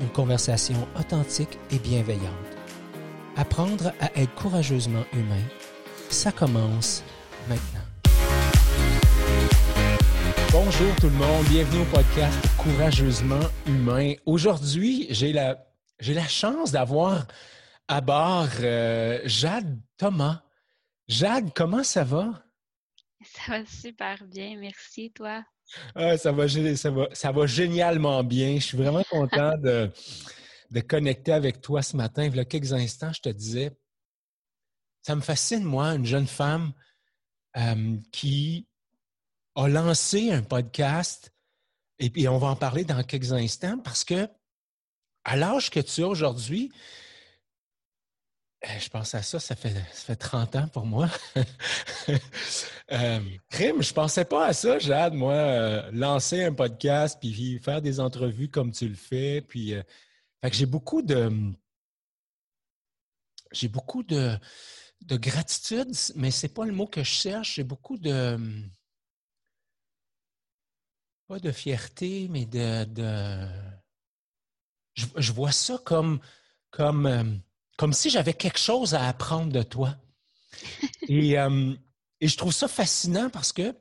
une conversation authentique et bienveillante. Apprendre à être courageusement humain, ça commence maintenant. Bonjour tout le monde, bienvenue au podcast Courageusement humain. Aujourd'hui, j'ai la, j'ai la chance d'avoir à bord euh, Jade Thomas. Jade, comment ça va? Ça va super bien, merci, toi? Ah, ça, va, ça, génialement bien. Je suis vraiment content de, connecter avec toi ce matin. Il y a quelques instants, je te disais, ça me fascine, moi, une jeune femme euh, qui a lancé un podcast, et puis on va en parler dans quelques instants, parce que à l'âge que tu as aujourd'hui, je pense à ça, ça fait, ça fait 30 ans pour moi. euh, crime, je pensais pas à ça, Jade, moi, euh, lancer un podcast, puis faire des entrevues comme tu le fais. Puis, euh, fait que j'ai beaucoup de. J'ai beaucoup de, de gratitude, mais c'est pas le mot que je cherche. J'ai beaucoup de. Pas de fierté, mais de. de je, je, vois ça comme. comme comme si j'avais quelque chose à apprendre de toi. et, euh, et, je trouve ça fascinant parce que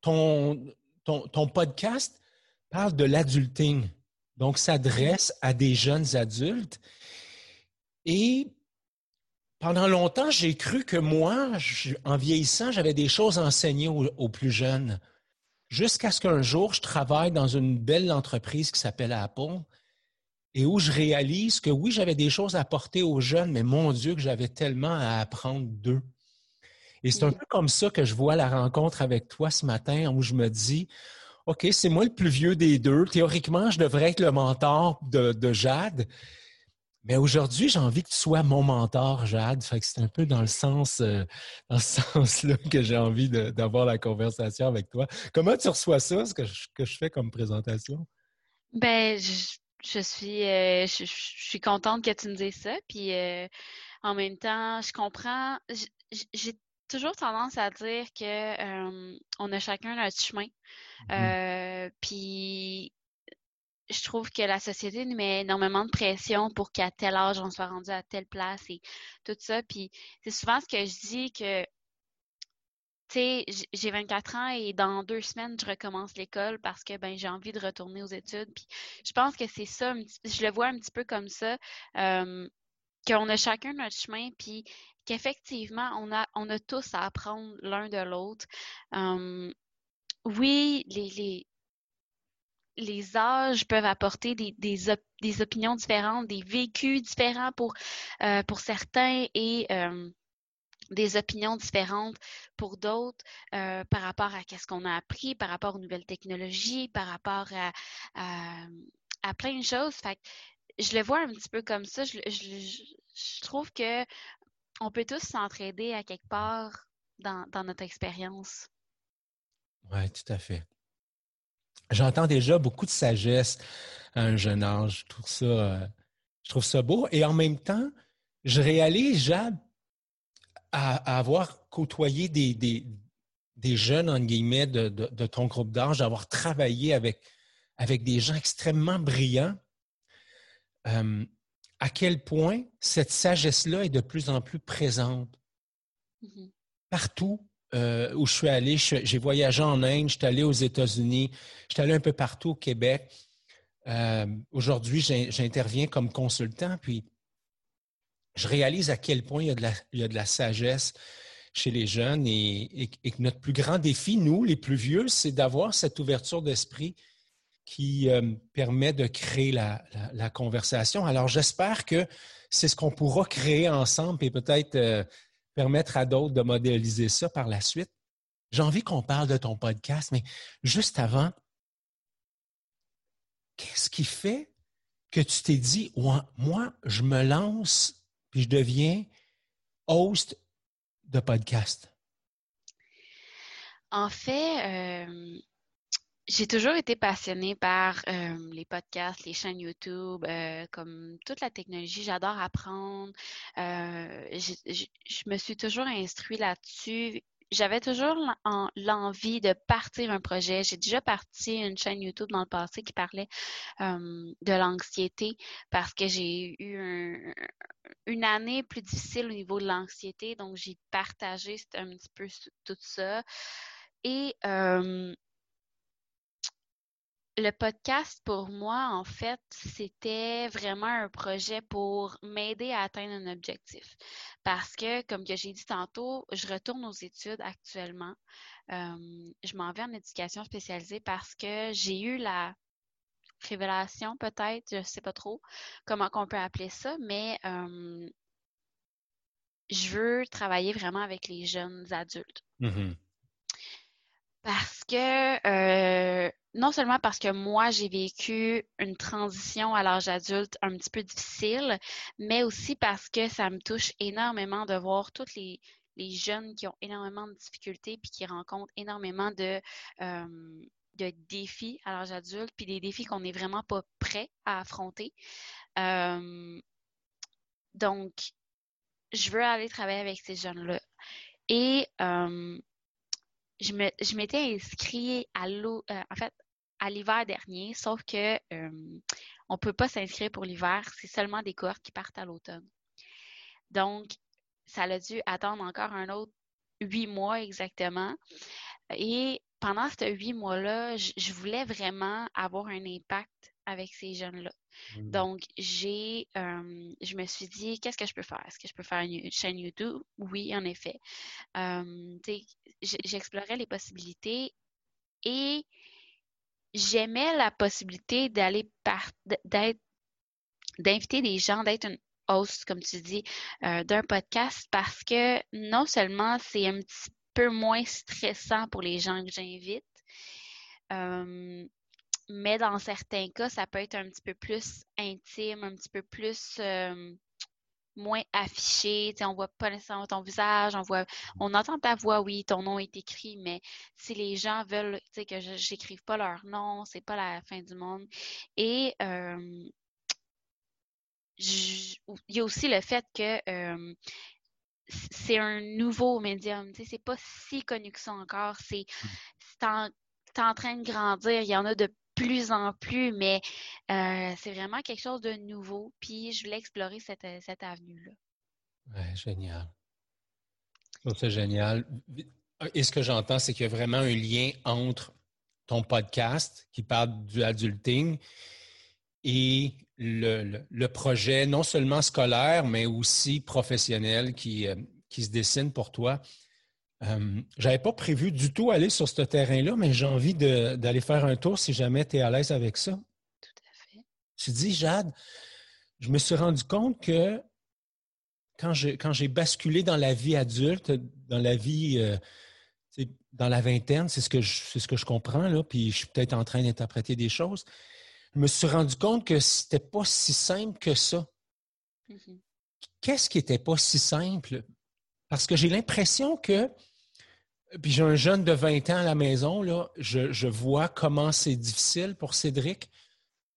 ton, ton, ton podcast parle de l'adulting, donc s'adresse à des jeunes adultes. Et pendant longtemps, j'ai cru que moi, je, en vieillissant, j'avais des choses à enseigner aux, aux plus jeunes. Jusqu'à ce qu'un jour, je travaille dans une belle entreprise qui s'appelle Apple et où je réalise que oui, j'avais des choses à apporter aux jeunes, mais mon Dieu, que j'avais tellement à apprendre d'eux. Et c'est un peu comme ça que je vois la rencontre avec toi ce matin, où je me dis, OK, c'est moi le plus vieux des deux. Théoriquement, je devrais être le mentor de, de Jade. Mais aujourd'hui, j'ai envie que tu sois mon mentor, Jade. Fait que c'est un peu dans le sens, euh, dans ce sens-là que j'ai envie d'avoir la conversation avec toi. Comment tu reçois ça, ce que je, que je fais comme présentation? Ben, je, je suis, euh, je, je, suis contente que tu me dises ça. Puis euh, en même temps, je comprends. J'ai toujours tendance à dire que euh, on a chacun notre chemin. Mmh. puis je trouve que la société nous met énormément de pression pour qu'à tel âge on soit rendu à telle place et tout ça. Puis c'est souvent ce que je dis que tu sais, j'ai 24 ans et dans deux semaines, je recommence l'école parce que ben j'ai envie de retourner aux études. Puis je pense que c'est ça, je le vois un petit peu comme ça, qu'on a chacun notre chemin, puis qu'effectivement, on a, on a tous à apprendre l'un de l'autre. Oui, les, les, les âges peuvent apporter des, des, des, opinions différentes, des vécus différents pour, euh, pour certains et des opinions différentes pour d'autres euh, par rapport à qu'est-ce qu'on a appris, par rapport aux nouvelles technologies, par rapport à, plein de choses. Fait je le vois un petit peu comme ça. Je, trouve que on peut tous s'entraider à quelque part dans, dans notre expérience. Oui, tout à fait. J'entends déjà beaucoup de sagesse à un jeune âge. Je trouve ça, euh, je trouve ça beau. Et en même temps, je réalise, Jade, à, à avoir côtoyé des, des, des, jeunes, en guillemets, de, de, de ton groupe d'âge, d'avoir travaillé avec, avec des gens extrêmement brillants, euh, à quel point cette sagesse-là est de plus en plus présente. Mm -hmm. Partout euh, où je suis allé, j'ai voyagé en Inde, je suis allé aux États-Unis, je suis allé un peu partout au Québec. Euh, Aujourd'hui, j'interviens comme consultant, puis je réalise à quel point il y a de la, sagesse chez les jeunes et, que notre plus grand défi, nous, les plus vieux, c'est d'avoir cette ouverture d'esprit qui euh, permet de créer la conversation. Alors, j'espère que c'est ce qu'on pourra créer ensemble et peut-être euh, permettre à d'autres de modéliser ça par la suite. J'ai envie qu'on parle de ton podcast, mais juste avant, qu'est-ce qui fait que tu t'es dit, moi, je me lance puis je deviens host de podcast? En fait, euh, j'ai toujours été passionnée par euh, les podcasts, les chaînes YouTube, euh, comme toute la technologie. J'adore apprendre. je me suis toujours instruite là-dessus j'avais toujours l'envie de partir un projet. J'ai déjà parti une chaîne YouTube dans le passé qui parlait de l'anxiété parce que j'ai eu une année plus difficile au niveau de l'anxiété. Donc, j'ai partagé un petit peu tout ça. Et le podcast, pour moi, en fait, c'était vraiment un projet pour m'aider à atteindre un objectif. Parce que, comme que j'ai dit tantôt, je retourne aux études actuellement. Euh, je m'en vais en éducation spécialisée parce que j'ai eu la révélation, peut-être, je ne sais pas trop comment on peut appeler ça, mais euh, je veux travailler vraiment avec les jeunes adultes. Mm-hmm. Parce que euh, non seulement parce que moi, j'ai vécu une transition à l'âge adulte un petit peu difficile, mais aussi parce que ça me touche énormément de voir tous les, jeunes qui ont énormément de difficultés puis qui rencontrent énormément de, de défis à l'âge adulte, puis des défis qu'on n'est vraiment pas prêt à affronter. Donc, je veux aller travailler avec ces jeunes-là. Et je m'étais inscrit à l'eau, euh, en fait, à l'hiver dernier, sauf que on peut pas s'inscrire pour l'hiver, c'est seulement des cohortes qui partent à l'automne. Donc, ça a dû attendre encore un autre huit mois exactement. Et pendant ces huit mois-là, je voulais vraiment avoir un impact avec ces jeunes-là. Mmh. Donc, j'ai, euh, je me suis dit, qu'est-ce que je peux faire? Est-ce que je peux faire une, chaîne YouTube? Oui, en effet. Euh, j'explorais les possibilités et j'aimais la possibilité d'aller par, d'être, d'inviter des gens, d'être une host, comme tu dis, euh, d'un podcast parce que non seulement c'est un petit peu moins stressant pour les gens que j'invite, mais dans certains cas, ça peut être un petit peu plus intime, un petit peu plus euh, moins affiché. On on voit pas nécessairement ton visage, on voit, on entend ta voix, oui, ton nom est écrit, mais si les gens veulent que je n'écrive pas leur nom, c'est pas la fin du monde. Et euh, il y a aussi le fait que euh, c'est un nouveau médium, c'est pas si connu que ça encore. C'est en, en train de grandir. Il y en a de plus en plus, mais euh, c'est vraiment quelque chose de nouveau. Puis je voulais explorer cette, euh, avenue-là. Ouais, génial. C'est génial. Et ce que j'entends, c'est qu'il y a vraiment un lien entre ton podcast qui parle du adulting et le, projet non seulement scolaire, mais aussi professionnel qui, euh, qui se dessine pour toi. Euh, j'avais pas prévu du tout aller sur ce terrain-là, mais j'ai envie d'aller faire un tour si jamais tu es à l'aise avec ça. Tout à fait. Tu dis, Jade, je me suis rendu compte que quand j'ai basculé dans la vie adulte, dans la vie euh, dans la vingtaine, c'est ce que je ce que je comprends là, puis je suis peut-être en train d'interpréter des choses. Je me suis rendu compte que c'était pas si simple que ça. Mm-hmm. Qu'est-ce qui était pas si simple? Parce que j'ai l'impression que puis j'ai un jeune de 20 ans à la maison, là, je, vois comment c'est difficile pour Cédric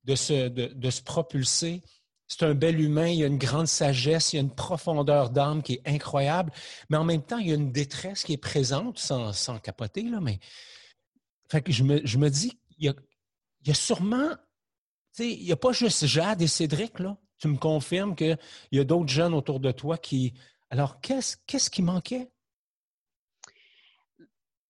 de se, propulser. C'est un bel humain, il a une grande sagesse, il a une profondeur d'âme qui est incroyable, mais en même temps, il y a une détresse qui est présente, sans, capoter, là, mais je, me, dis, il y a, il y sûrement, tu sais, il n'y a pas juste Jade et Cédric, là. Tu me confirmes qu'il y a d'autres jeunes autour de toi qui. Alors, qu'est-ce qui manquait?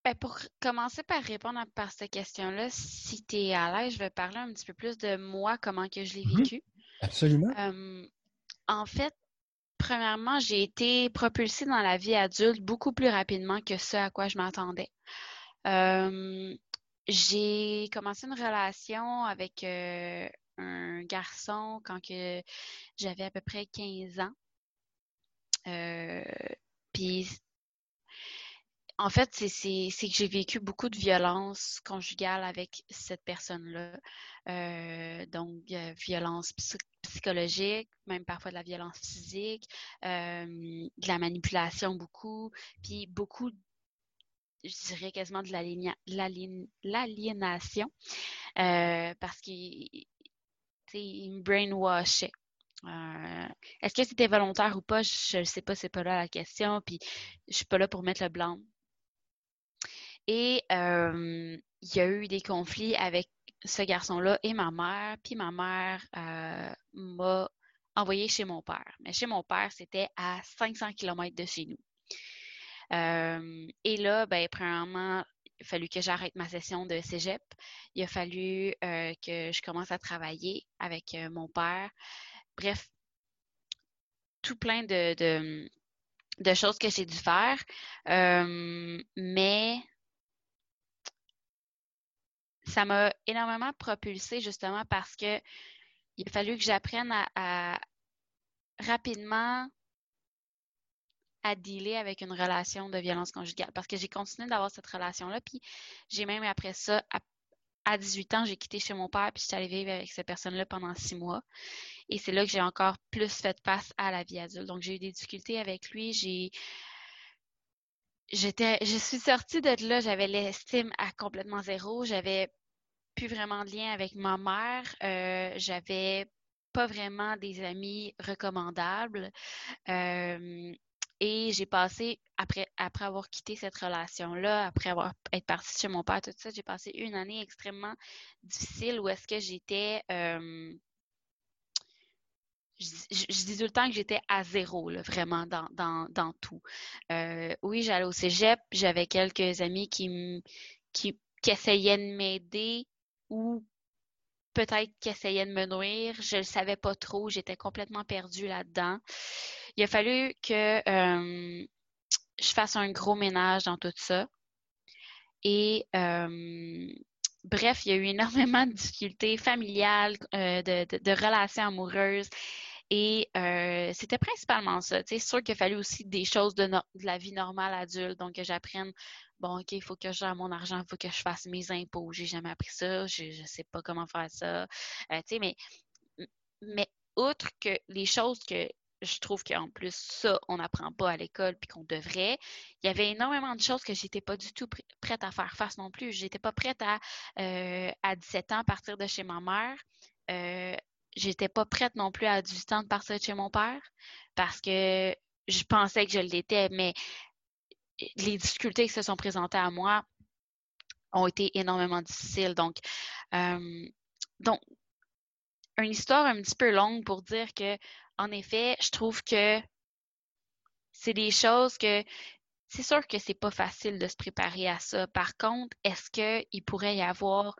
Ben, pour commencer par répondre à par cette question-là, si tu es à l'aise, je vais parler un petit peu plus de moi, comment que je l'ai mm-hmm. vécu. Absolument. en fait, premièrement, j'ai été propulsée dans la vie adulte beaucoup plus rapidement que ce à quoi je m'attendais. j'ai commencé une relation avec euh, un garçon quand que j'avais à peu près 15 ans. Euh, puis en fait, c'est que j'ai vécu beaucoup de violence conjugale avec cette personne-là. Euh, donc, euh, violence psychologique, même parfois de la violence physique, euh, de la manipulation beaucoup, puis beaucoup, je dirais quasiment de l'aliénation, parce qu'il me brainwashait. Est-ce que c'était volontaire ou pas? Je ne sais pas, c'est pas là la question. Puis je suis pas là pour mettre le blanc et il y a eu des conflits avec ce garçon-là et ma mère. Puis ma mère m'a envoyé chez mon père. Mais chez mon père, c'était à 500 km de chez nous. et là, ben, premièrement, il a fallu que j'arrête ma session de cégep. Il a fallu que je commence à travailler avec mon père. Bref, tout plein de, de, choses que j'ai dû faire. mais ça m'a énormément propulsée justement parce que il a fallu que j'apprenne à, rapidement à dealer avec une relation de violence conjugale parce que j'ai continué d'avoir cette relation-là. Puis j'ai même après ça, à, 18 ans, j'ai quitté chez mon père puis j'étais allée vivre avec cette personne-là pendant six mois. Et c'est là que j'ai encore plus fait face à la vie adulte. Donc j'ai eu des difficultés avec lui. J'ai j'étais, je suis sortie de là, j'avais l'estime à complètement zéro, j'avais plus vraiment de lien avec ma mère, euh, j'avais pas vraiment des amis recommandables. Euh, et j'ai passé, après, après avoir quitté cette relation-là, après avoir été partie chez mon père, tout ça, j'ai passé une année extrêmement difficile où est-ce que j'étais euh, je, dis tout le temps que j'étais à zéro, vraiment, dans, tout. Euh, oui, j'allais au cégep, j'avais quelques amis qui, qui, essayaient de m'aider ou peut-être qui essayaient de me nourrir. Je ne savais pas trop, j'étais complètement perdue là-dedans. Il a fallu que euh, je fasse un gros ménage dans tout ça. Et euh, bref, il y a eu énormément de difficultés familiales, de, de, relations amoureuses. Et euh, c'était principalement ça. C'est sûr qu'il a fallu aussi des choses de, la vie normale adulte. Donc, que j'apprenne, bon, OK, il faut que j'ai mon argent, il faut que je fasse mes impôts. J'ai jamais appris ça. Je ne sais pas comment faire ça. Euh, mais, mais outre que les choses que je trouve qu'en plus, ça, on n'apprend pas à l'école puis qu'on devrait. Il y avait énormément de choses que j'étais pas du tout prête à faire face non plus. J'étais pas prête à, euh, à 17 ans, partir de chez ma mère. Euh, j'étais pas prête non plus à 18 ans de partir de chez mon père parce que je pensais que je l'étais, mais les difficultés qui se sont présentées à moi ont été énormément difficiles. Donc, euh, donc une histoire un petit peu longue pour dire que, en effet, je trouve que c'est des choses que c'est sûr que c'est pas facile de se préparer à ça. Par contre, est-ce qu'il pourrait y avoir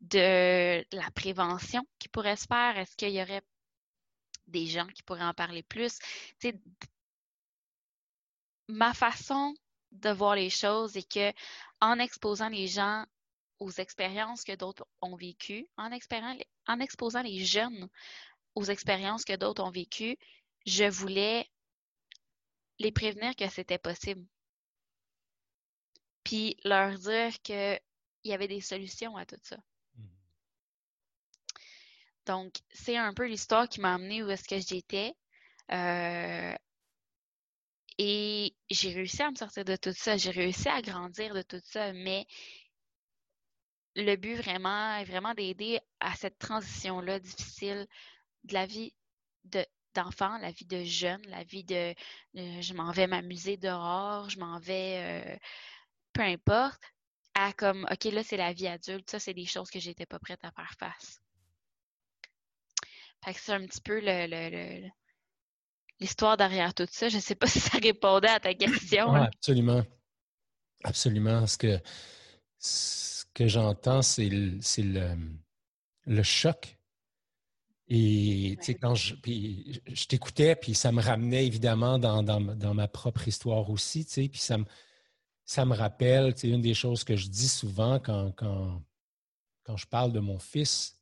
de la prévention qui pourrait se faire? Est-ce qu'il y aurait des gens qui pourraient en parler plus? ma façon de voir les choses est que en exposant les gens aux expériences que d'autres ont vécues, en, en exposant les jeunes aux expériences que d'autres ont vécues, je voulais les prévenir que c'était possible. Puis leur dire qu'il y avait des solutions à tout ça. Donc, c'est un peu l'histoire qui m'a amenée où est-ce que j'étais. Euh, et j'ai réussi à me sortir de tout ça. J'ai réussi à grandir de tout ça. Mais le but vraiment est vraiment d'aider à cette transition-là difficile de la vie d'enfant, la vie de jeune, la vie de, je m'en vais m'amuser dehors, je m'en vais euh, peu importe, à comme OK, là, c'est la vie adulte. Ça, c'est des choses que j'étais pas prête à faire face c'est un petit peu l'histoire derrière tout ça. Je ne sais pas si ça répondait à ta question. absolument. Absolument. Ce que, ce que j'entends, c'est le, le, choc. Et quand je, je t'écoutais, puis ça me ramenait évidemment dans, dans, ma propre histoire aussi, puis ça me, ça me rappelle, une des choses que je dis souvent quand, quand, quand je parle de mon fils,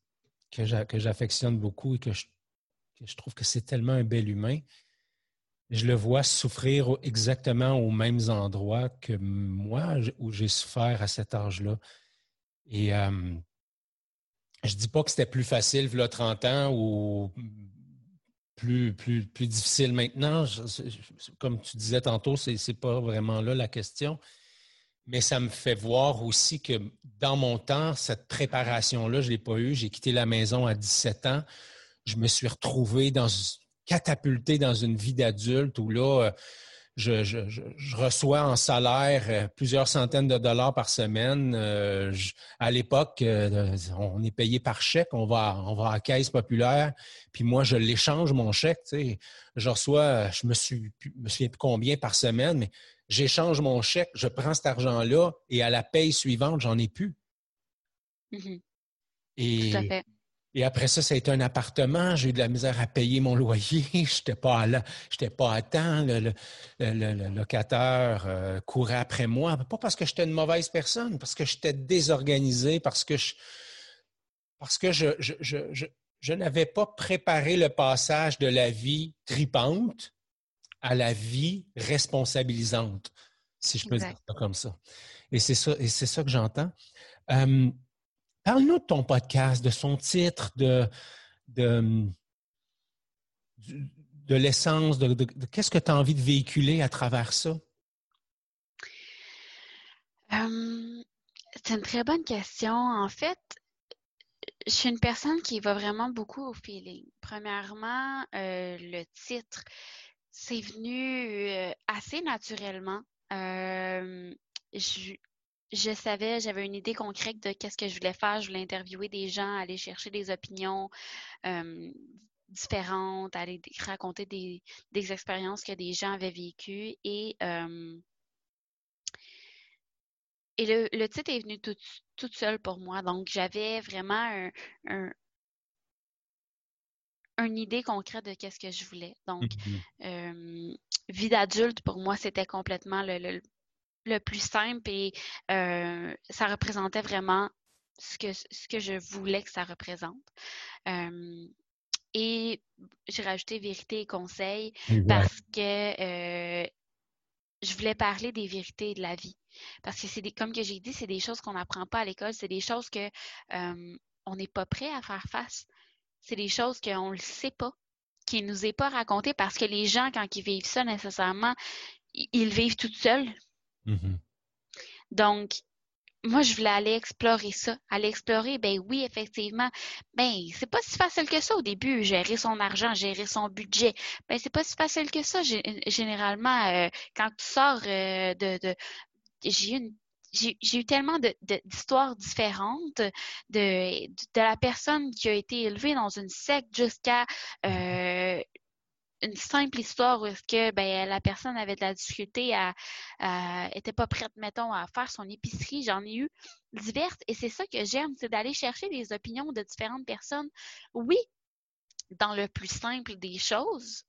que j'affectionne beaucoup et que je, trouve que c'est tellement un bel humain. je le vois souffrir exactement aux mêmes endroits que moi, où j'ai souffert à cet âge-là. Et je ne dis pas que c'était plus facile, il y a 30 ans, ou plus, plus, plus difficile maintenant. comme tu disais tantôt, ce n'est pas vraiment là la question. Mais ça me fait voir aussi que dans mon temps, cette préparation-là, je ne l'ai pas eue. J'ai quitté la maison à 17 ans. Je me suis retrouvé dans, catapulté dans une vie d'adulte où là, euh, je, reçois en salaire euh, plusieurs centaines de dollars par semaine. Euh, à l'époque, on est payé par chèque, on va, on va à la caisse populaire, puis moi, je l'échange, mon chèque. Je reçois, je me, suis, me souviens plus combien par semaine, mais j'échange mon chèque, je prends cet argent-là et à la paye suivante, j'en ai plus. Et, Tout à fait. Et après ça, ça a été un appartement. J'ai eu de la misère à payer mon loyer. Je n'étais pas pas à temps. Le, locataire euh, courait après moi. Pas parce que j'étais une mauvaise personne, parce que j'étais désorganisé, parce que je, parce que je, je, je, je n'avais pas préparé le passage de la vie tripante à la vie responsabilisante, si je peux dire ça comme ça. Et c'est ça, et c'est ça que j'entends. Euh, Parle-nous de ton podcast, de son titre, de, l'essence, de, qu'est-ce que tu as envie de véhiculer à travers ça? c'est une très bonne question. En fait, je suis une personne qui va vraiment beaucoup au feeling. Premièrement, euh, le titre, c'est venu euh, assez naturellement. je, je savais, j'avais une idée concrète de qu'est-ce que je voulais faire. Je voulais interviewer des gens, aller chercher des opinions différentes, aller raconter des, expériences que des gens avaient vécues. Et, et le, titre est venu tout, toute seul pour moi. Donc, j'avais vraiment un, une idée concrète de qu'est-ce que je voulais. Donc, mmh vie d'adulte, pour moi, c'était complètement le, le plus simple et euh, ça représentait vraiment ce que, ce que je voulais que ça représente. et j'ai rajouté vérité et conseil parce que euh, je voulais parler des vérités de la vie. Parce que c'est des, comme que j'ai dit, c'est des choses qu'on n'apprend pas à l'école, c'est des choses que on n'est pas prêt à faire face. C'est des choses qu'on ne le sait pas, qui ne nous est pas raconté parce que les gens, quand ils vivent ça nécessairement, ils vivent tout seuls. Mm-hmm. Donc, moi, je voulais aller explorer ça. Aller explorer, ben oui, effectivement. Ben, c'est pas si facile que ça au début, gérer son argent, gérer son budget. Ben, c'est pas si facile que ça. Généralement, euh, quand tu sors euh, de, j'ai eu j'ai eu tellement d'histoires différentes de, de, la personne qui a été élevée dans une secte jusqu'à euh, une simple histoire où est-ce que ben, la personne avait de la difficulté à, était pas prête, mettons, à faire son épicerie. J'en ai eu diverses et c'est ça que j'aime, c'est d'aller chercher les opinions de différentes personnes. Oui, dans le plus simple des choses,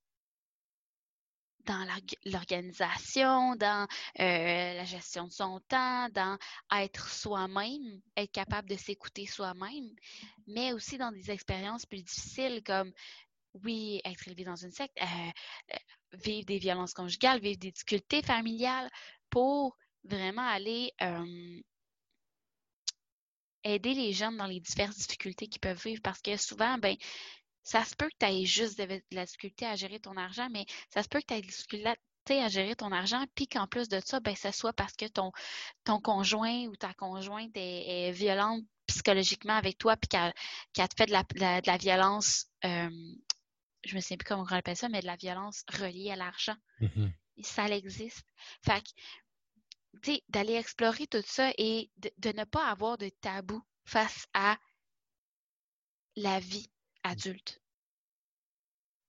dans l'organisation, dans euh, la gestion de son temps, dans être soi-même, être capable de s'écouter soi-même, mais aussi dans des expériences plus difficiles comme oui, être élevé dans une secte, euh, euh, vivre des violences conjugales, vivre des difficultés familiales pour vraiment aller aider les jeunes dans les diverses difficultés qu'ils peuvent vivre parce que souvent, ben, ça se peut que tu aies juste de, la difficulté à gérer ton argent, mais ça se peut que tu aies de la difficulté à gérer ton argent, puis qu'en plus de ça, ben, ça soit parce que ton, ton conjoint ou ta conjointe est, violente psychologiquement avec toi, puis qu'elle te fait de la, de la, violence je me sais plus comment on appelle ça, mais de la violence reliée à l'argent. Mm-hmm. Ça existe. Fait que, tu sais, d'aller explorer tout ça et de, ne pas avoir de tabou face à la vie adulte.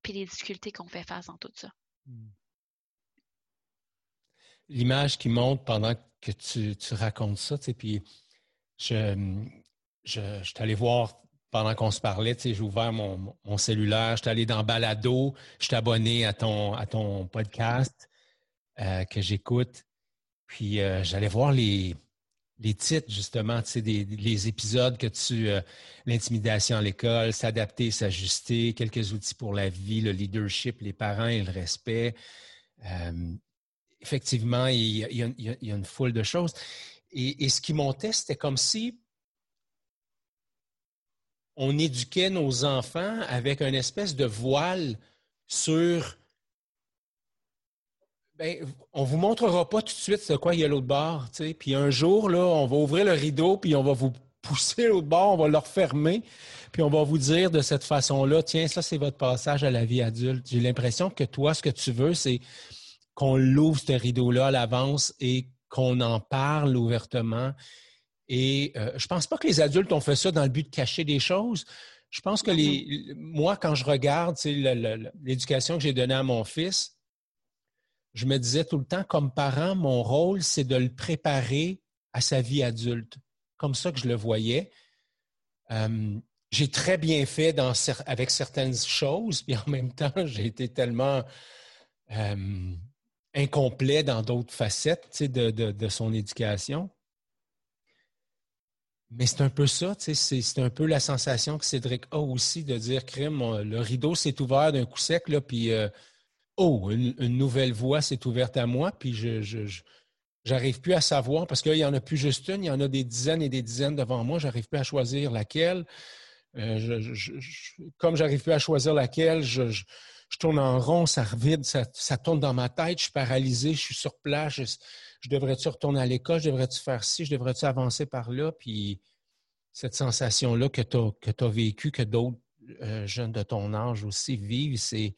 Puis les difficultés qu'on fait face dans tout ça. Mm. L'image qui monte pendant que tu, racontes ça, tu sais, puis je, je, je suis allé voir pendant qu'on se parlait, j'ai ouvert mon, cellulaire, j'étais allé dans Balado, je suis abonné à ton, à ton podcast euh, que j'écoute. Puis euh, j'allais voir les, les titres, justement, des, les épisodes que tu. Euh, l'intimidation à l'école, s'adapter, s'ajuster, quelques outils pour la vie, le leadership, les parents et le respect. Euh, effectivement, il y, a, il, y a, une foule de choses. Et, et ce qui montait, c'était comme si on éduquait nos enfants avec une espèce de voile sur ben, on vous montrera pas tout de suite ce quoi il y a l'autre bord, tu. Puis un jour, là, on va ouvrir le rideau, puis on va vous pousser l'autre bord, on va le refermer, puis on va vous dire de cette façon-là, tiens, ça, c'est votre passage à la vie adulte. J'ai l'impression que toi, ce que tu veux, c'est qu'on l'ouvre, ce rideau-là, à l'avance et qu'on en parle ouvertement. Et euh, je pense pas que les adultes ont fait ça dans le but de cacher des choses. Je pense que les, moi, quand je regarde l'éducation que j'ai donnée à mon fils, je me disais tout le temps, comme parent, mon rôle, c'est de le préparer à sa vie adulte. Comme ça que je le voyais. Euh, j'ai très bien fait dans, avec certaines choses, puis en même temps, j'ai été tellement euh, incomplet dans d'autres facettes de, de, son éducation. Mais c'est un peu ça, c'est un peu la sensation que Cédric a aussi de dire, crime, le rideau s'est ouvert d'un coup sec, là, puis euh, oh, une, nouvelle voie s'est ouverte à moi, puis je, je, j'arrive plus à savoir parce qu'il n'y en a plus juste une, il y en a des dizaines et des dizaines devant moi, j'arrive plus à choisir laquelle. Euh, je, je, comme j'arrive plus à choisir laquelle, je, je, tourne en rond, ça revide, ça, ça, tourne dans ma tête, je suis paralysé, je suis sur place, je, devrais-tu retourner à l'école, je devrais-tu faire ci, je devrais-tu avancer par là, puis cette sensation-là que tu as, que as vécue, que d'autres euh, jeunes de ton âge aussi vivent, c'est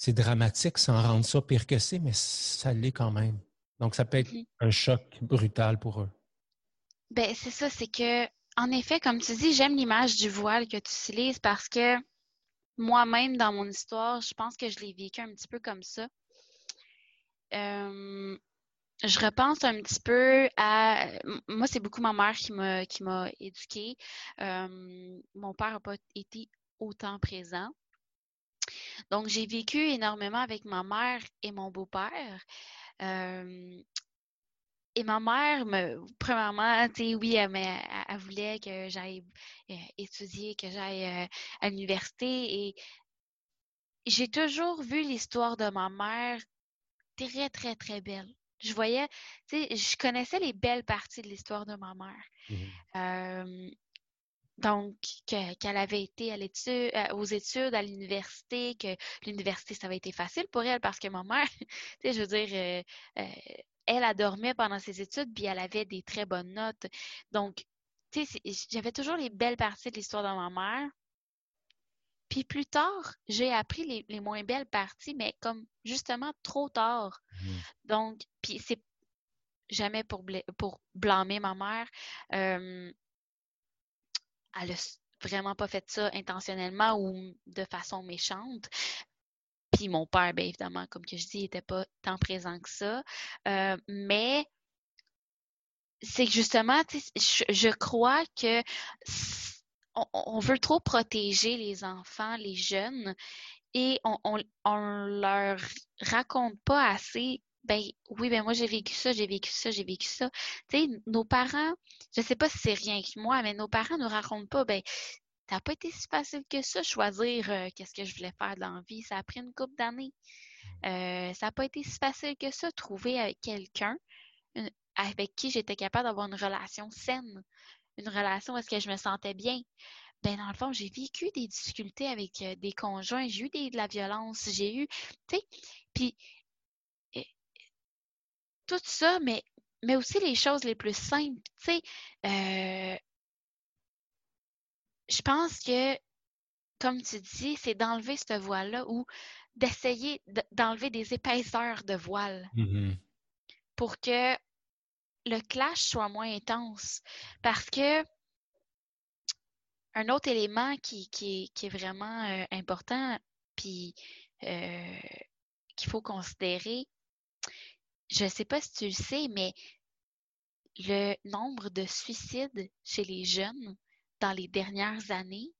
c'est dramatique sans rendre ça pire que c'est, mais ça l'est quand même. Donc, ça peut être un choc brutal pour eux. Ben, c'est ça, c'est que, en effet, comme tu dis, j'aime l'image du voile que tu utilises parce que moi-même, dans mon histoire, je pense que je l'ai vécu un petit peu comme ça. Euh, je repense un petit peu à. Moi, c'est beaucoup ma mère qui m'a éduquée. Euh, mon père n'a pas été autant présent. Donc, j'ai vécu énormément avec ma mère et mon beau-père. Euh, et ma mère, me, premièrement, oui, elle, elle, voulait que j'aille euh, étudier, que j'aille euh, à l'université. Et j'ai toujours vu l'histoire de ma mère très, très, très belle. Je voyais, tu sais, je connaissais les belles parties de l'histoire de ma mère. Mmh donc, qu'elle avait été à euh, aux études à l'université, que l'université, ça avait été facile pour elle parce que ma mère, tu sais, je veux dire, euh, euh, elle a dormi pendant ses études, puis elle avait des très bonnes notes. Donc, tu sais, j'avais toujours les belles parties de l'histoire de ma mère. Puis plus tard, j'ai appris les, moins belles parties, mais comme justement trop tard. Mmh. Donc, puis c'est jamais pour, pour blâmer ma mère elle a vraiment pas fait ça intentionnellement ou de façon méchante. Puis mon père, bien évidemment, comme que je dis, n'était pas tant présent que ça. Euh, mais c'est que justement, je, crois que on, veut trop protéger les enfants, les jeunes, et on, on leur raconte pas assez ben oui, ben moi j'ai vécu ça, j'ai vécu ça, j'ai vécu ça. Tu sais, nos parents, je sais pas si c'est rien que moi, mais nos parents ne nous racontent pas, ben ça n'a pas été si facile que ça, choisir euh, qu'est-ce que je voulais faire dans la vie. Ça a pris une couple d'années. Euh, ça n'a pas été si facile que ça, trouver quelqu'un avec qui j'étais capable d'avoir une relation saine, une relation où est-ce que je me sentais bien. Ben, dans le fond, j'ai vécu des difficultés avec des conjoints, j'ai eu des, de la violence, j'ai eu, tu sais, puis tout ça, mais, mais aussi les choses les plus simples. Tu sais, je pense que, comme tu dis, c'est d'enlever ce voile-là ou d'essayer d'enlever des épaisseurs de voile mmh pour que le clash soit moins intense. Parce que un autre élément qui, qui, est vraiment euh, important, puis euh, qu'il faut considérer, je ne sais pas si tu le sais, mais le nombre de suicides chez les jeunes dans les dernières années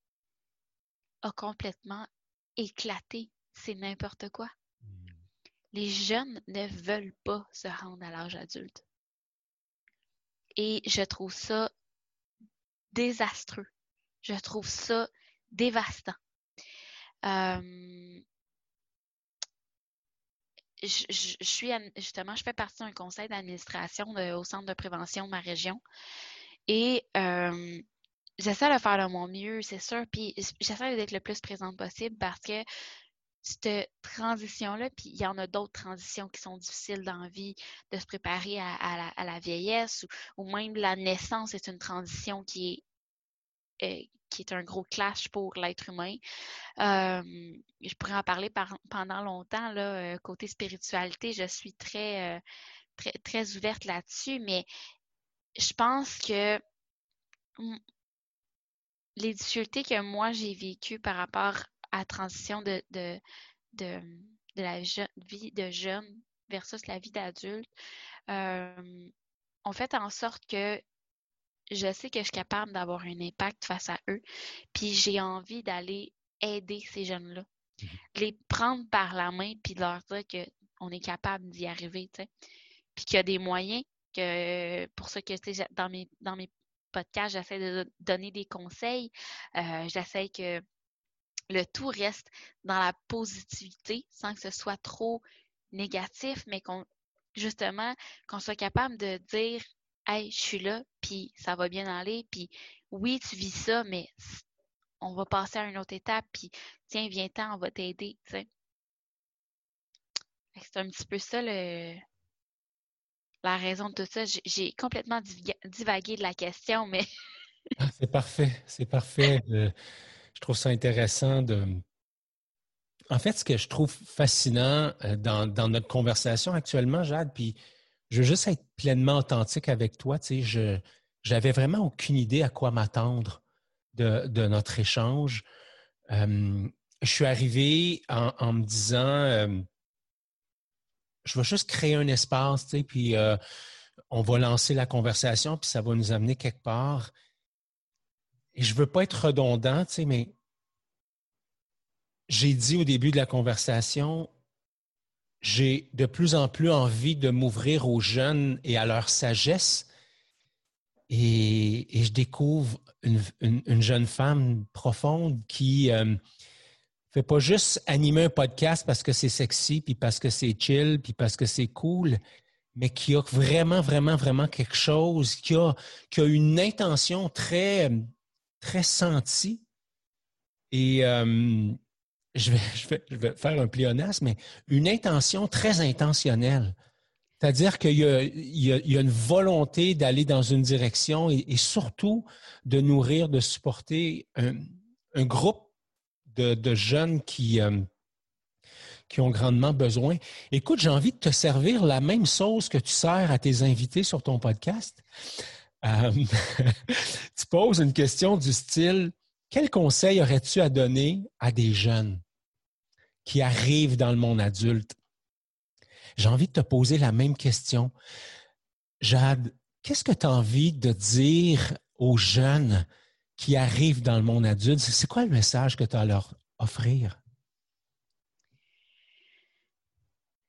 a complètement éclaté. C'est n'importe quoi. Mmh. Les jeunes ne veulent pas se rendre à l'âge adulte. Et je trouve ça désastreux. Je trouve ça dévastant. Euh, je, suis justement, je fais partie d'un conseil d'administration au centre de prévention de ma région. Et euh, j'essaie de faire de mon mieux, c'est sûr. Puis j'essaie d'être le plus présente possible parce que cette transition-là, puis il y en a d'autres transitions qui sont difficiles dans la vie, de se préparer à, la, vieillesse ou, même la naissance est une transition qui est, euh, qui est un gros clash pour l'être humain. je pourrais en parler pendant longtemps. Là, euh, côté spiritualité, je suis très, euh, très, très ouverte là-dessus, mais je pense que les difficultés que moi j'ai vécues par rapport à la transition de, de, de, la vie de jeune versus la vie d'adulte ont fait en sorte que je sais que je suis capable d'avoir un impact face à eux, puis j'ai envie d'aller aider ces jeunes-là, mmh les prendre par la main, puis leur dire qu'on est capable d'y arriver, tu sais. Puis qu'il y a des moyens, que pour ça que dans mes, dans mes podcasts, j'essaie de donner des conseils, euh, j'essaie que le tout reste dans la positivité sans que ce soit trop négatif, mais qu'on justement qu'on soit capable de dire Hey, je suis là, puis ça va bien aller, puis oui, tu vis ça, mais on va passer à une autre étape, puis tiens, viens-t'en, on va t'aider. C'est un petit peu ça la raison de tout ça. J'ai complètement divagué de la question, mais. Ah, c'est parfait, c'est parfait. je trouve ça intéressant de. En fait, ce que je trouve fascinant euh, dans, notre conversation actuellement, Jade, puis je veux juste être pleinement authentique avec toi. Tu sais, je j'avais vraiment aucune idée à quoi m'attendre de, notre échange. je suis arrivé en, me disant, je vais juste créer un espace, puis euh, on va lancer la conversation, puis ça va nous amener quelque part. Et je ne veux pas être redondant, mais j'ai dit au début de la conversation, j'ai de plus en plus envie de m'ouvrir aux jeunes et à leur sagesse. Et, je découvre une, jeune femme profonde qui euh, fait pas juste animer un podcast parce que c'est sexy, puis parce que c'est chill, puis parce que c'est cool, mais qui a vraiment, vraiment, vraiment quelque chose, qui a, qui a une intention très, très sentie. Et euh, je vais, je vais, faire un pléonasme, mais une intention très intentionnelle. C'est-à-dire qu'il y, a une volonté d'aller dans une direction et, surtout de nourrir, de supporter un, groupe de, jeunes qui, euh, qui ont grandement besoin. Écoute, j'ai envie de te servir la même sauce que tu sers à tes invités sur ton podcast. Euh, tu poses une question du style quel conseil aurais-tu à donner à des jeunes qui arrivent dans le monde adulte? J'ai envie de te poser la même question. Jade, qu'est-ce que tu as envie de dire aux jeunes qui arrivent dans le monde adulte? C'est quoi le message que tu as à leur offrir?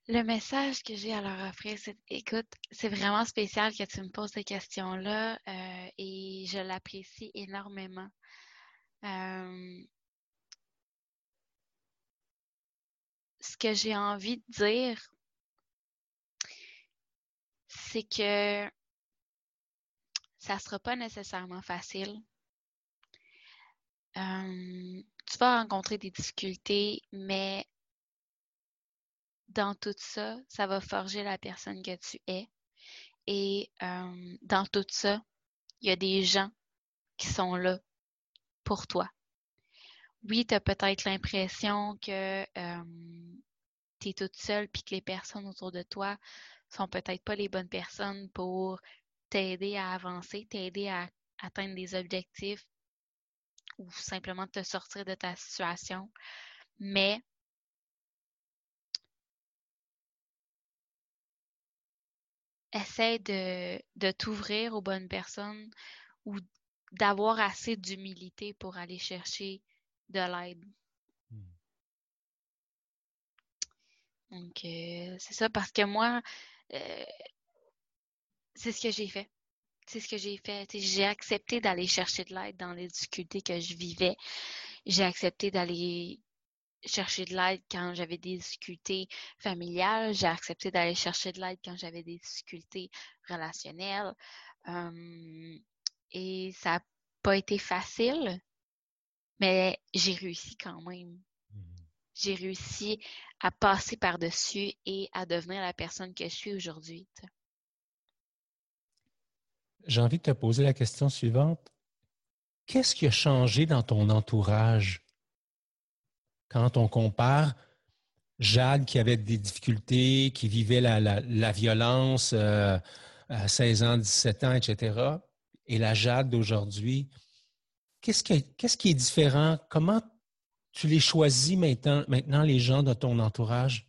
Le message que j'ai à leur offrir, c'est écoute, c'est vraiment spécial que tu me poses ces questions-là euh, et je l'apprécie énormément. Euh, ce que j'ai envie de dire, c'est que ça ne sera pas nécessairement facile. Tu vas rencontrer des difficultés, mais dans tout ça, ça va forger la personne que tu es. Et dans tout ça, il y a des gens qui sont là pour toi. Oui, tu as peut-être l'impression que tu es toute seule puis que les personnes autour de toi sont peut-être pas les bonnes personnes pour t'aider à avancer, t'aider à atteindre des objectifs ou simplement te sortir de ta situation. Mais essaie de, de t'ouvrir aux bonnes personnes ou d'avoir assez d'humilité pour aller chercher de l'aide. Hmm. Donc, euh, c'est ça, parce que moi, euh, c'est ce que j'ai fait. C'est ce que j'ai fait. J'ai accepté d'aller chercher de l'aide dans les difficultés que je vivais. J'ai accepté d'aller chercher de l'aide quand j'avais des difficultés familiales. J'ai accepté d'aller chercher de l'aide quand j'avais des difficultés relationnelles. et ça n'a pas été facile, mais j'ai réussi quand même. Mmh j'ai réussi à passer par-dessus et à devenir la personne que je suis aujourd'hui. J'ai envie de te poser la question suivante. Qu'est-ce qui a changé dans ton entourage quand on compare Jade qui avait des difficultés, qui vivait la, violence euh, à 16 ans, 17 ans, etc., et la Jade d'aujourd'hui? Qu'est-ce qui, qui, est différent? Comment tu les choisis maintenant, maintenant, les gens de ton entourage?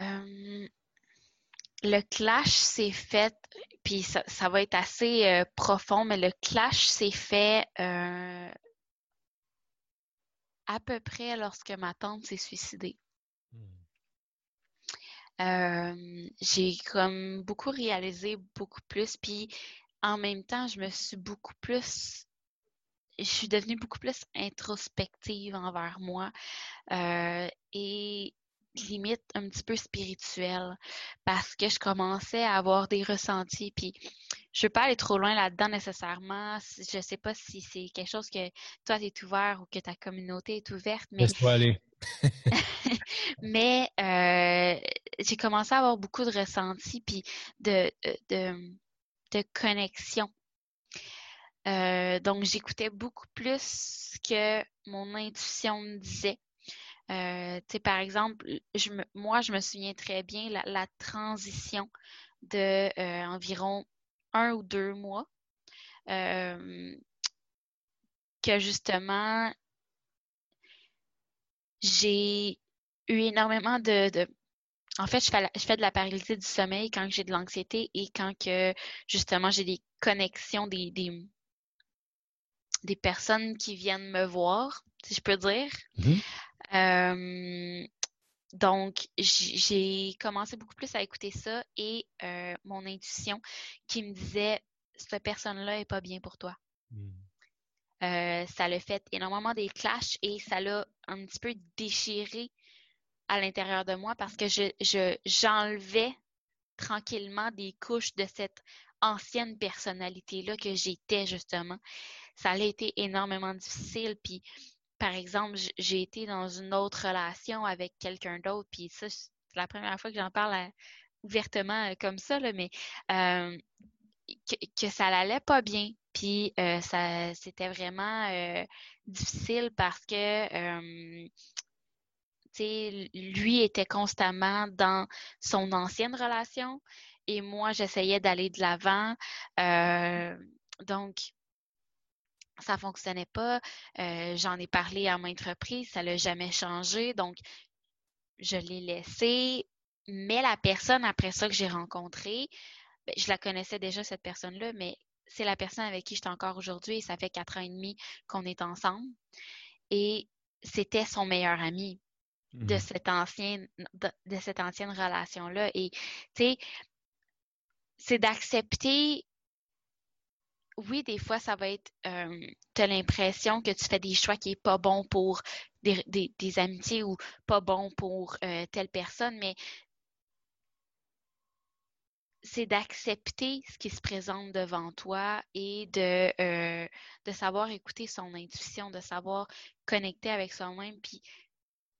Euh, le clash s'est fait, puis ça, va être assez euh, profond, mais le clash s'est fait euh, à peu près lorsque ma tante s'est suicidée. Hmm. Euh, j'ai comme beaucoup réalisé beaucoup plus, puis en même temps, je me suis beaucoup plus je suis devenue beaucoup plus introspective envers moi et limite un petit peu spirituelle parce que je commençais à avoir des ressentis. Puis je ne veux pas aller trop loin là-dedans nécessairement. Je ne sais pas si c'est quelque chose que toi, tu es ouvert ou que ta communauté est ouverte. Mais, Laisse-toi aller. mais euh, j'ai commencé à avoir beaucoup de ressentis puis de, de, de connexion. Euh, donc, j'écoutais beaucoup plus que mon intuition me disait. Euh, par exemple, moi, je me souviens très bien la, la transition de euh, environ un ou deux mois euh, que justement j'ai eu énormément de, en fait, je fais, de la paralysie du sommeil quand j'ai de l'anxiété et quand que justement j'ai des connexions, des, des, des, personnes qui viennent me voir, si je peux dire. Mm-hmm. Euh, donc, j'ai commencé beaucoup plus à écouter ça et euh, mon intuition qui me disait cette personne-là est pas bien pour toi. Hmm. Euh, ça l'a fait énormément des clashs et ça l'a un petit peu déchiré à l'intérieur de moi parce que je j'enlevais tranquillement des couches de cette ancienne personnalité-là que j'étais justement. Ça a été énormément difficile. Puis par exemple, j'ai été dans une autre relation avec quelqu'un d'autre, puis ça, c'est la première fois que j'en parle euh, ouvertement euh, comme ça, mais euh, que, ça n'allait pas bien. Puis ça c'était vraiment difficile parce que lui était constamment dans son ancienne relation et moi j'essayais d'aller de l'avant. donc ça fonctionnait pas. Euh, j'en ai parlé à maintes reprises, ça l'a jamais changé. Donc, je l'ai laissé. Mais la personne après ça que j'ai rencontrée, ben, je la connaissais déjà, cette personne-là, mais c'est la personne avec qui je suis encore aujourd'hui et ça fait quatre ans et demi qu'on est ensemble. Et c'était son meilleur ami de mmh cette ancienne de cette ancienne relation là et tu sais c'est d'accepter oui, des fois, ça va être, euh, tu as l'impression que tu fais des choix qui n'est pas bon pour des, des, amitiés ou pas bon pour euh, telle personne, mais c'est d'accepter ce qui se présente devant toi et de, euh, de savoir écouter son intuition, de savoir connecter avec soi-même. Puis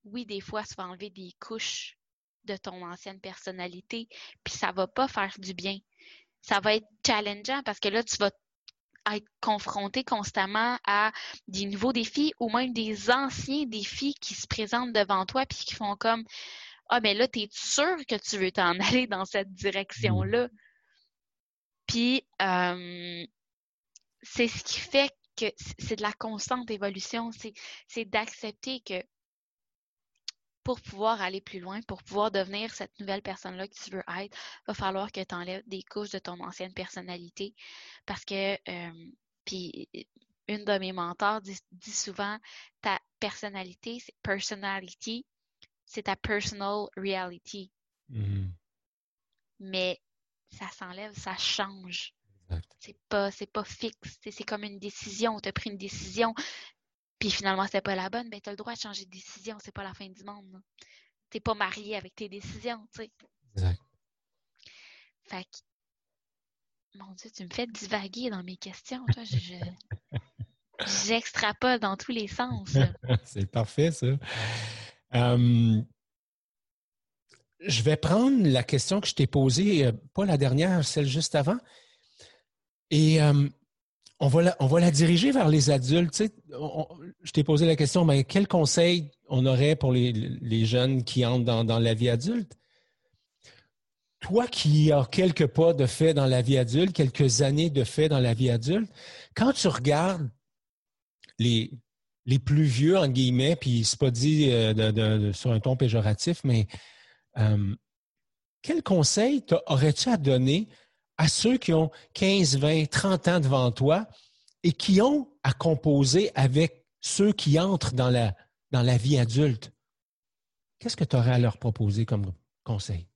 oui, des fois, ça va enlever des couches de ton ancienne personnalité, puis ça va pas faire du bien. Ça va être challengeant parce que là, tu vas être confronté constamment à des nouveaux défis ou même des anciens défis qui se présentent devant toi puis qui font comme Ah, mais là, tu es sûr que tu veux t'en aller dans cette direction-là? Puis, euh, c'est ce qui fait que c'est de la constante évolution, c'est d'accepter que pour pouvoir aller plus loin, pour pouvoir devenir cette nouvelle personne-là que tu veux être, il va falloir que tu enlèves des couches de ton ancienne personnalité. Parce que, euh, puis, une de mes mentors dit, souvent, ta personnalité, c'est personality, c'est ta personal reality. Mm-hmm. mais ça s'enlève, ça change. C'est pas, c'est pas fixe. C'est comme une décision. Tu as pris une décision, puis finalement, c'était pas la bonne. Ben, tu as le droit de changer de décision. C'est pas la fin du monde. Tu pas marié avec tes décisions, tu sais. Exact. Fait que, mon Dieu, tu me fais divaguer dans mes questions. Toi. Je, j'extrapole dans tous les sens. C'est parfait, ça. Hum, je vais prendre la question que je t'ai posée, euh, pas la dernière, celle juste avant. Et hum, on, va la, diriger vers les adultes. je t'ai posé la question, mais quel conseil on aurait pour les, jeunes qui entrent dans, la vie adulte? Toi qui as quelques pas de fait dans la vie adulte, quelques années de fait dans la vie adulte, quand tu regardes les, les plus vieux, en guillemets, puis c'est pas dit euh, sur un ton péjoratif, mais euh, quel conseil aurais-tu à donner à ceux qui ont 15, 20, 30 ans devant toi et qui ont à composer avec ceux qui entrent dans la, dans la vie adulte? Qu'est-ce que tu aurais à leur proposer comme conseil?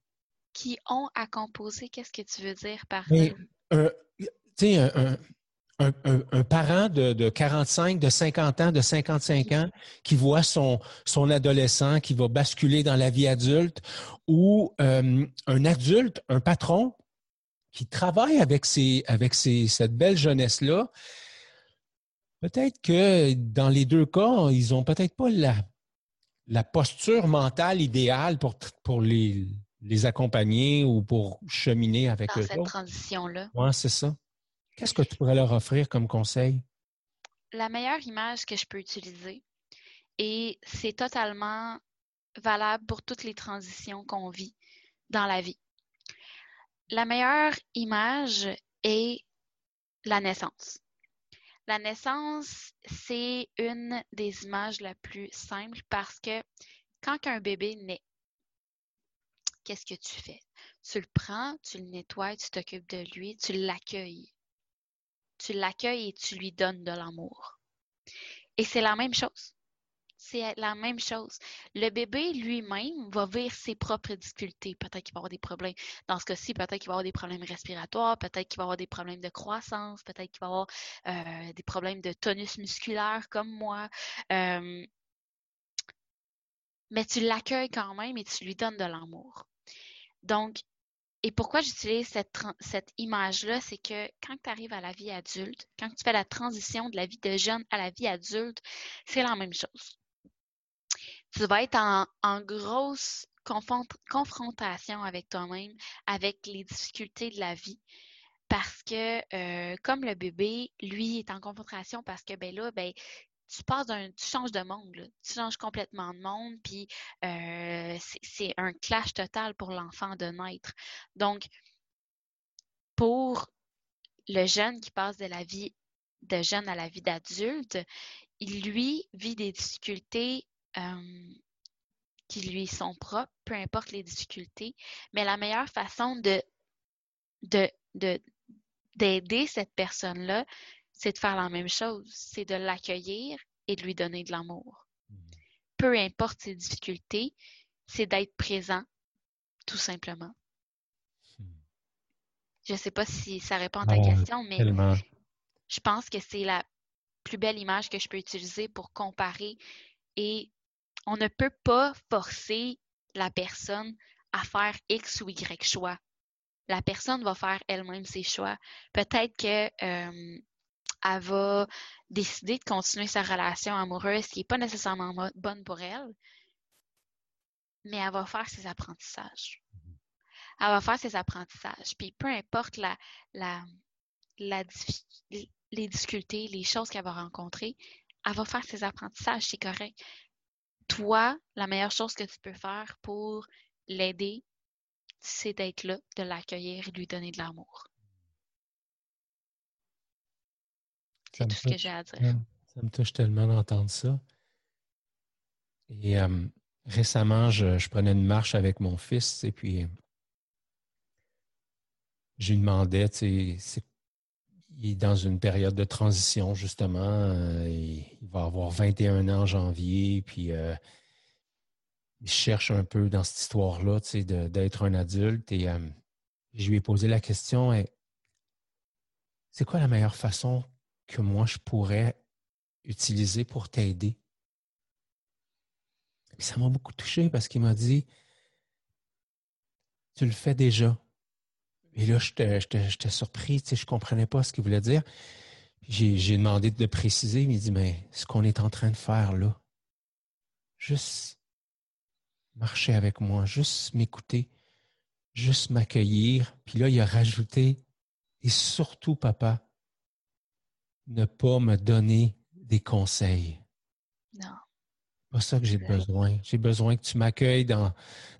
Qui ont à composer, qu'est-ce que tu veux dire par là? Euh, tu sais, un, un, parent de, 45, de 50 ans, de 55 ans qui voit son, son adolescent qui va basculer dans la vie adulte ou euh, un adulte, un patron qui travaille avec, avec cette belle jeunesse-là, peut-être que dans les deux cas, ils n'ont peut-être pas la, la posture mentale idéale pour, pour les, les accompagner ou pour cheminer avec eux. Dans cette transition-là. Oui, c'est ça. Qu'est-ce que tu pourrais leur offrir comme conseil? La meilleure image que je peux utiliser, et c'est totalement valable pour toutes les transitions qu'on vit dans la vie. La meilleure image est la naissance. La naissance, c'est une des images la plus simples parce que quand un bébé naît, qu'est-ce que tu fais? Tu le prends, tu le nettoies, tu t'occupes de lui, tu l'accueilles tu l'accueilles et tu lui donnes de l'amour. Et c'est la même chose. C'est la même chose. Le bébé lui-même va vivre ses propres difficultés. Peut-être qu'il va avoir des problèmes. Dans ce cas-ci, peut-être qu'il va avoir des problèmes respiratoires, peut-être qu'il va avoir des problèmes de croissance, peut-être qu'il va avoir euh, des problèmes de tonus musculaire comme moi. Euh, mais tu l'accueilles quand même et tu lui donnes de l'amour. Donc, et pourquoi j'utilise cette, cette image-là, c'est que quand tu arrives à la vie adulte, quand tu fais la transition de la vie de jeune à la vie adulte, c'est la même chose. Tu vas être en, grosse confrontation avec toi-même, avec les difficultés de la vie. Parce que, euh, comme le bébé, lui, est en confrontation parce que, ben là, ben, tu passes d'un, tu changes de monde, tu changes complètement de monde, puis euh, c'est un clash total pour l'enfant de naître. Donc, pour le jeune qui passe de la vie de jeune à la vie d'adulte, lui vit des difficultés euh, qui lui sont propres, peu importe les difficultés, mais la meilleure façon de d'aider cette personne-là, c'est de faire la même chose, c'est de l'accueillir et de lui donner de l'amour. Mmh. Peu importe ses difficultés, c'est d'être présent, tout simplement. Mmh. Je ne sais pas si ça répond à ta question, mais je pense que c'est la plus belle image que je peux utiliser pour comparer et on ne peut pas forcer la personne à faire X ou Y choix. La personne va faire elle-même ses choix. Peut-être que euh, elle va décider de continuer sa relation amoureuse qui n'est pas nécessairement bonne pour elle, mais elle va faire ses apprentissages. Mm-hmm. Elle va faire ses apprentissages. Puis peu importe la, la, les difficultés, les choses qu'elle va rencontrer, elle va faire ses apprentissages, c'est correct. Toi, la meilleure chose que tu peux faire pour l'aider, c'est d'être là, de l'accueillir et de lui donner de l'amour. C'est tout ce que j'ai à dire. Ça me touche tellement d'entendre ça. Et euh, récemment, je, prenais une marche avec mon fils et puis je lui demandais, tu sais, il est dans une période de transition, justement. Euh, il va avoir 21 ans en janvier, puis euh, il cherche un peu dans cette histoire-là, tu sais, d'être un adulte. Et Je lui ai posé la question, c'est quoi la meilleure façon que moi je pourrais utiliser pour t'aider? ça m'a beaucoup touché parce qu'il m'a dit, tu le fais déjà. Et là, j'étais surpris, tu sais, je ne comprenais pas ce qu'il voulait dire. J'ai demandé de préciser, il m'a dit, mais ce qu'on est en train de faire là, juste marcher avec moi, juste m'écouter, juste m'accueillir. Puis là, il a rajouté, et surtout, papa, ne pas me donner des conseils. Non. Pas ça que j'ai besoin. J'ai besoin que tu m'accueilles dans,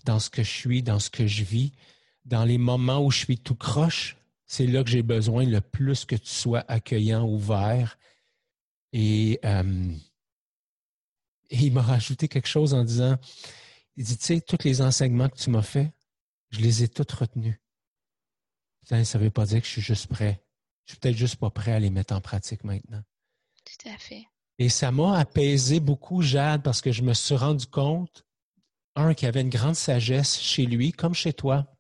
dans ce que je suis, dans ce que je vis, dans les moments où je suis tout croche. C'est là que j'ai besoin le plus que tu sois accueillant, ouvert. Et, euh, et il m'a rajouté quelque chose en disant, il dit, tu sais, tous les enseignements que tu m'as faits, je les ai tous retenus. Ça ne veut pas dire que je suis juste prêt. Je suis peut-être juste pas prêt à les mettre en pratique maintenant. Tout à fait. Et ça m'a apaisé beaucoup, Jade, parce que je me suis rendu compte, un, qu'il y avait une grande sagesse chez lui, comme chez toi.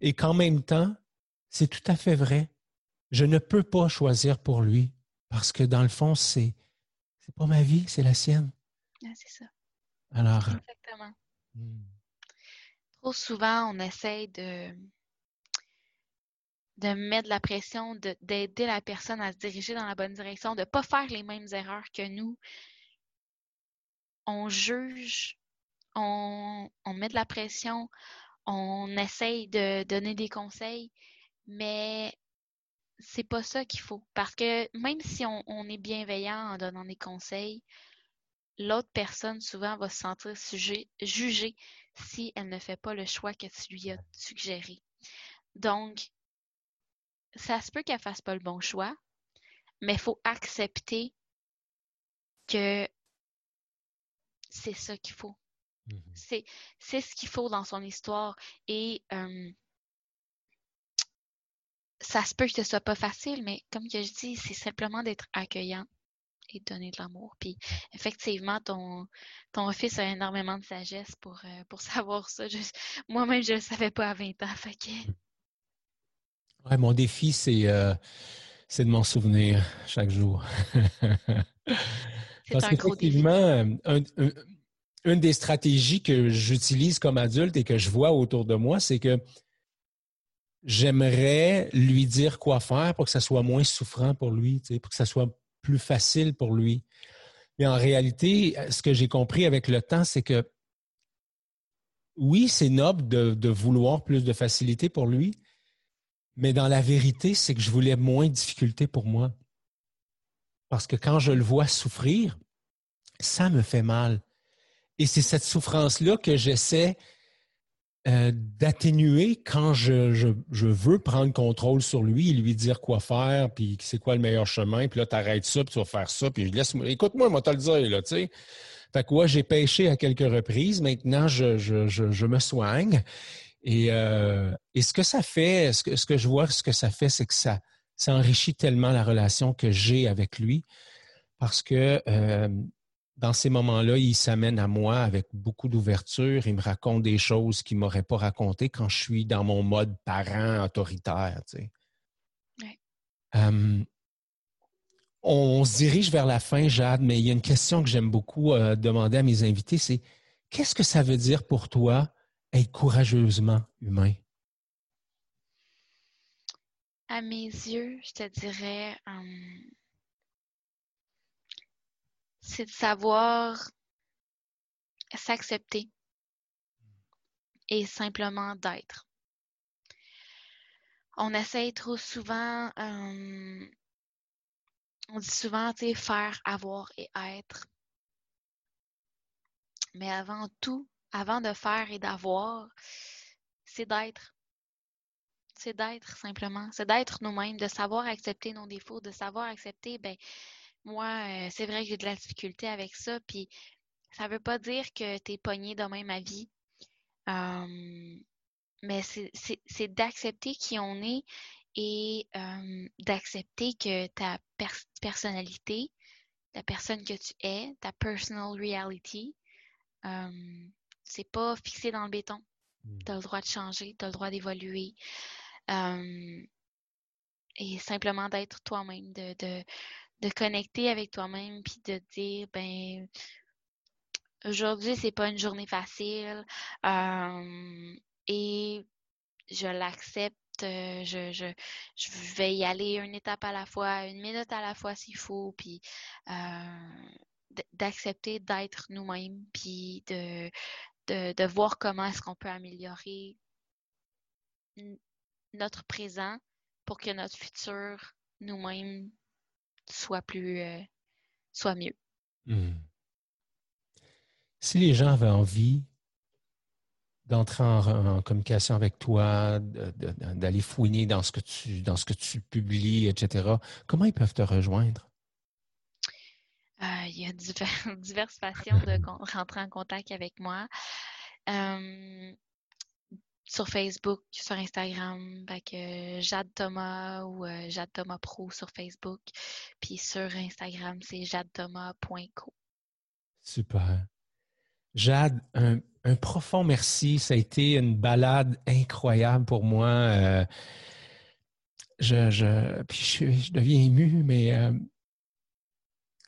Et qu'en même temps, c'est tout à fait vrai. Je ne peux pas choisir pour lui, parce que dans le fond, c'est, c'est pas ma vie, c'est la sienne. Ah, c'est ça. Alors. Exactement. Hmm. Trop souvent, on essaye de, de mettre de la pression, d'aider la personne à se diriger dans la bonne direction, de ne pas faire les mêmes erreurs que nous. On juge, on, on met de la pression, on essaye de donner des conseils, mais c'est pas ça qu'il faut. Parce que même si on, est bienveillant en donnant des conseils, l'autre personne souvent va se sentir jugée si elle ne fait pas le choix que tu lui as suggéré. Donc, ça se peut qu'elle fasse pas le bon choix, mais il faut accepter que c'est ça qu'il faut. Mm-hmm. C'est ce qu'il faut dans son histoire. Et euh, ça se peut que ce soit pas facile, mais comme que je dis, c'est simplement d'être accueillant et de donner de l'amour. Puis effectivement, ton, ton fils a énormément de sagesse pour, euh, pour savoir ça. Moi-même, je ne le savais pas à 20 ans. Fait que... Ouais, mon défi, c'est euh, de m'en souvenir chaque jour. Parce qu'effectivement, une des stratégies que j'utilise comme adulte et que je vois autour de moi, c'est que j'aimerais lui dire quoi faire pour que ça soit moins souffrant pour lui, pour que ça soit plus facile pour lui. Mais en réalité, ce que j'ai compris avec le temps, c'est que oui, c'est noble de, de, vouloir plus de facilité pour lui, mais dans la vérité, c'est que je voulais moins de difficulté pour moi. Parce que quand je le vois souffrir, ça me fait mal. Et c'est cette souffrance-là que j'essaie euh, d'atténuer quand je, je, veux prendre contrôle sur lui et lui dire quoi faire, puis c'est quoi le meilleur chemin, puis là, t'arrêtes ça, puis tu vas faire ça, puis laisse écoute-moi, moi, te le dire, là, tu sais. Fait que, ouais, j'ai pêché à quelques reprises. Maintenant, je, je, je me soigne. Et, euh, et ce que ça fait, ce que, ce que je vois, ce que ça fait, c'est que ça, ça enrichit tellement la relation que j'ai avec lui parce que euh, dans ces moments-là, il s'amène à moi avec beaucoup d'ouverture. Il me raconte des choses qu'il ne m'aurait pas racontées quand je suis dans mon mode parent autoritaire. Tu sais. Euh, on, se dirige vers la fin, Jade, mais il y a une question que j'aime beaucoup demander à mes invités, c'est qu'est-ce que ça veut dire pour toi être courageusement humain? À mes yeux, je te dirais, c'est de savoir s'accepter et simplement d'être. On essaye trop souvent, hum, on dit souvent, tu sais, faire, avoir et être. Mais avant tout, avant de faire et d'avoir, c'est d'être. C'est d'être simplement. C'est d'être nous-mêmes, de savoir accepter nos défauts, de savoir accepter, ben, moi, c'est vrai que j'ai de la difficulté avec ça, puis ça veut pas dire que tu es pogné demain ma vie. mais c'est d'accepter qui on est et d'accepter que ta personnalité, la personne que tu es, ta personal reality, c'est pas fixé dans le béton. mmh. tu as le droit de changer, tu as le droit d'évoluer. et simplement d'être toi-même, de, de, de, connecter avec toi-même, puis de dire, ben, aujourd'hui, c'est pas une journée facile. et je l'accepte. Je, je, je, vais y aller une étape à la fois, une minute à la fois s'il faut, puis d'accepter d'être nous-mêmes, puis de, de, voir comment est-ce qu'on peut améliorer notre présent pour que notre futur nous-mêmes soit plus euh, soit mieux. Hmm. Si les gens avaient envie d'entrer en, communication avec toi, d'aller fouiner dans ce que tu dans ce que tu publies, etc., comment ils peuvent te rejoindre? Euh, il y a diverses façons de rentrer en contact avec moi. Euh, sur Facebook, sur Instagram, avec Jade Thomas ou euh, Jade Thomas Pro sur Facebook. Puis sur Instagram, c'est jadethomas.co. Super. Jade, un, profond merci. Ça a été une balade incroyable pour moi. je, je, puis je, deviens ému, mais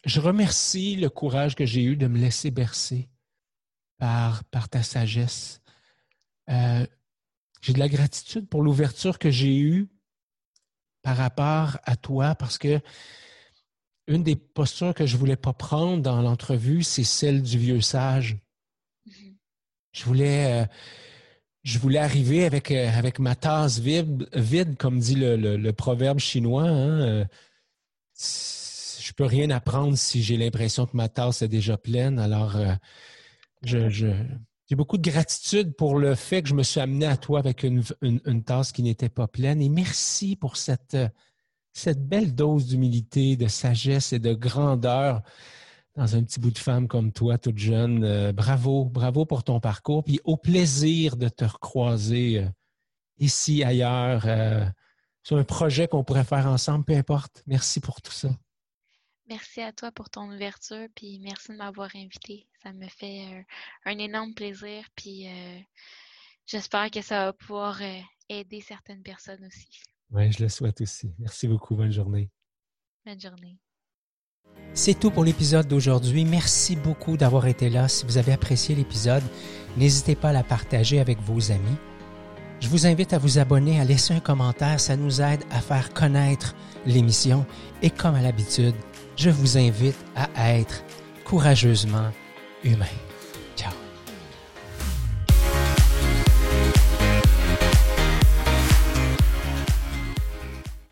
je remercie le courage que j'ai eu de me laisser bercer par, par ta sagesse. Euh, j'ai de la gratitude pour l'ouverture que j'ai eue par rapport à toi parce que une des postures que je voulais pas prendre dans l'entrevue, c'est celle du vieux sage. Mm-hmm. Je voulais, euh, je voulais arriver avec, euh, avec ma tasse vide, vide, comme dit le, proverbe chinois. Hein, je peux rien apprendre si j'ai l'impression que ma tasse est déjà pleine. Alors, euh, je, j'ai beaucoup de gratitude pour le fait que je me suis amené à toi avec une, tasse qui n'était pas pleine. Et merci pour cette, cette belle dose d'humilité, de sagesse et de grandeur dans un petit bout de femme comme toi, toute jeune. Euh, bravo, bravo pour ton parcours. Puis au plaisir de te recroiser euh, ici, ailleurs, sur un projet qu'on pourrait faire ensemble, peu importe. Merci pour tout ça. Merci à toi pour ton ouverture, puis merci de m'avoir invité. Ça me fait euh, un énorme plaisir, puis euh, j'espère que ça va pouvoir euh, aider certaines personnes aussi. Oui, je le souhaite aussi. Merci beaucoup. Bonne journée. Bonne journée. C'est tout pour l'épisode d'aujourd'hui. Merci beaucoup d'avoir été là. Si vous avez apprécié l'épisode, n'hésitez pas à la partager avec vos amis. Je vous invite à vous abonner, à laisser un commentaire. Ça nous aide à faire connaître l'émission. Et comme à l'habitude, je vous invite à être courageusement humain.